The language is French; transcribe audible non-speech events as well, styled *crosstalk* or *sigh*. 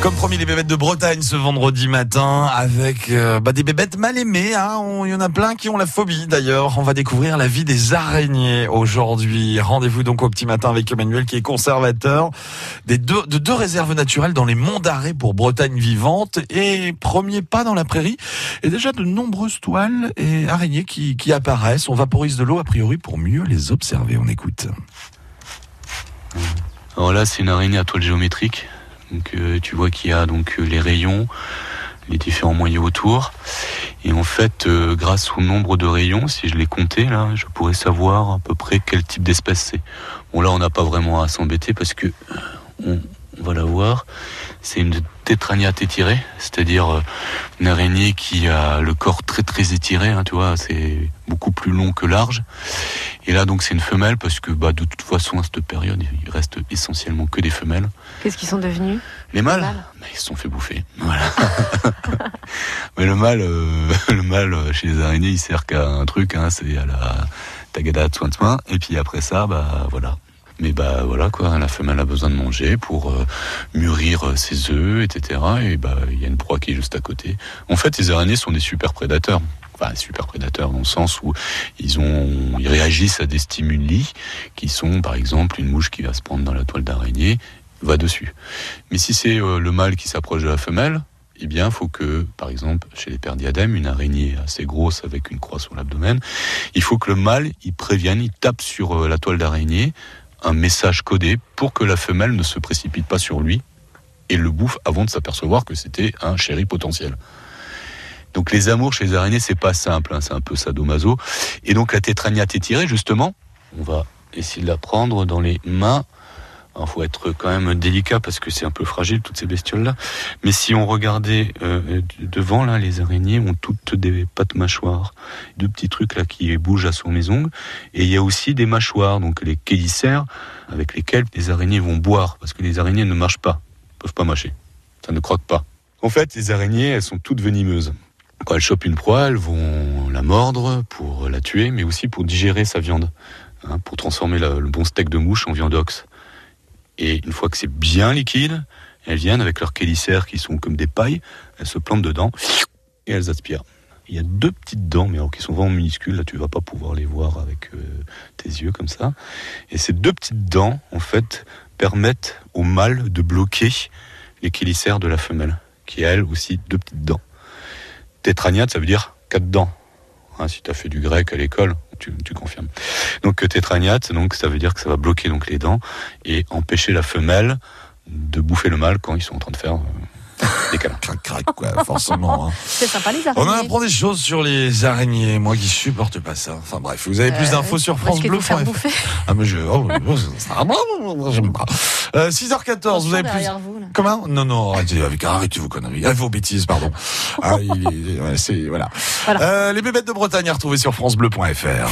Comme promis, les bébêtes de Bretagne ce vendredi matin avec euh, bah, des bébêtes mal aimées. Hein. Il y en a plein qui ont la phobie d'ailleurs. On va découvrir la vie des araignées aujourd'hui. Rendez-vous donc au petit matin avec Emmanuel qui est conservateur des deux, de deux réserves naturelles dans les monts d'Arrée pour Bretagne vivante et premier pas dans la prairie. Et déjà de nombreuses toiles et araignées qui, qui apparaissent. On vaporise de l'eau a priori pour mieux les observer. On écoute. Alors là, c'est une araignée à toile géométrique. Donc euh, tu vois qu'il y a donc euh, les rayons, les différents moyens autour. Et en fait, euh, grâce au nombre de rayons, si je les comptais là, je pourrais savoir à peu près quel type d'espèce c'est. Bon là, on n'a pas vraiment à s'embêter parce que on va la voir. C'est une tétraniate étirée, c'est-à-dire euh, une araignée qui a le corps très très étiré. hein, tu vois, c'est beaucoup plus long que large. Et là, donc, c'est une femelle parce que, bah, de toute façon, à cette période, il reste essentiellement que des femelles. Qu'est-ce qu'ils sont devenus? Les mâles, mâles bah, ils se sont fait bouffer. Voilà. *laughs* Mais le mâle, euh, *laughs* le mâle euh, chez les araignées, il sert qu'à un truc, hein, c'est à la tagada de soin de soin. Et puis après ça, bah, voilà. Mais bah voilà quoi, la femelle a besoin de manger pour euh, mûrir euh, ses œufs, etc. Et bah il y a une proie qui est juste à côté. En fait, les araignées sont des super prédateurs. Enfin, super prédateurs dans le sens où ils ont, ils réagissent à des stimuli qui sont, par exemple, une mouche qui va se prendre dans la toile d'araignée va dessus. Mais si c'est euh, le mâle qui s'approche de la femelle, eh bien, faut que, par exemple, chez les perdiadèmes, une araignée assez grosse avec une croix sur l'abdomen, il faut que le mâle, il prévienne, il tape sur la toile d'araignée un message codé pour que la femelle ne se précipite pas sur lui et le bouffe avant de s'apercevoir que c'était un chéri potentiel. Donc les amours chez les araignées, c'est pas simple, hein, c'est un peu sadomaso. Et donc la tétraniate étirée, justement, on va essayer de la prendre dans les mains. Il faut être quand même délicat parce que c'est un peu fragile toutes ces bestioles là. Mais si on regardait euh, devant là, les araignées ont toutes des pattes mâchoires, deux petits trucs là qui bougent à son mes ongles. Et il y a aussi des mâchoires, donc les chélicères avec lesquels les araignées vont boire parce que les araignées ne mâchent pas, peuvent pas mâcher, ça ne croque pas. En fait, les araignées, elles sont toutes venimeuses. Quand elles chopent une proie, elles vont la mordre pour la tuer, mais aussi pour digérer sa viande, hein, pour transformer le bon steak de mouche en viande ox. Et une fois que c'est bien liquide, elles viennent avec leurs chélicères qui sont comme des pailles, elles se plantent dedans et elles aspirent. Il y a deux petites dents, mais alors qui sont vraiment minuscules, là tu vas pas pouvoir les voir avec euh, tes yeux comme ça. Et ces deux petites dents, en fait, permettent au mâle de bloquer les chélicères de la femelle, qui a elle aussi deux petites dents. Tétraniate, ça veut dire quatre dents. Hein, si tu as fait du grec à l'école, tu, tu confirmes. Donc euh, tétraniate, donc ça veut dire que ça va bloquer donc les dents et empêcher la femelle de bouffer le mâle quand ils sont en train de faire euh, des câlins. *laughs* Crac, crac, quoi, forcément. hein. *laughs* C'est sympa les On araignées. apprend des choses sur les araignées, moi qui supporte pas ça. Enfin bref, vous avez plus Euh, d'infos sur vais vous faire. Ah mais je, oh, ça- j'aime pas. Euh, 6h14, vous avez plus. vous. Comment? Non, non, arrêtez, avec, arrêtez vos conneries, ah, vos bêtises, pardon. Ah, il est- ouais, c'est voilà. Voilà. Euh, les bébêtes de Bretagne à retrouver sur francebleu.fr.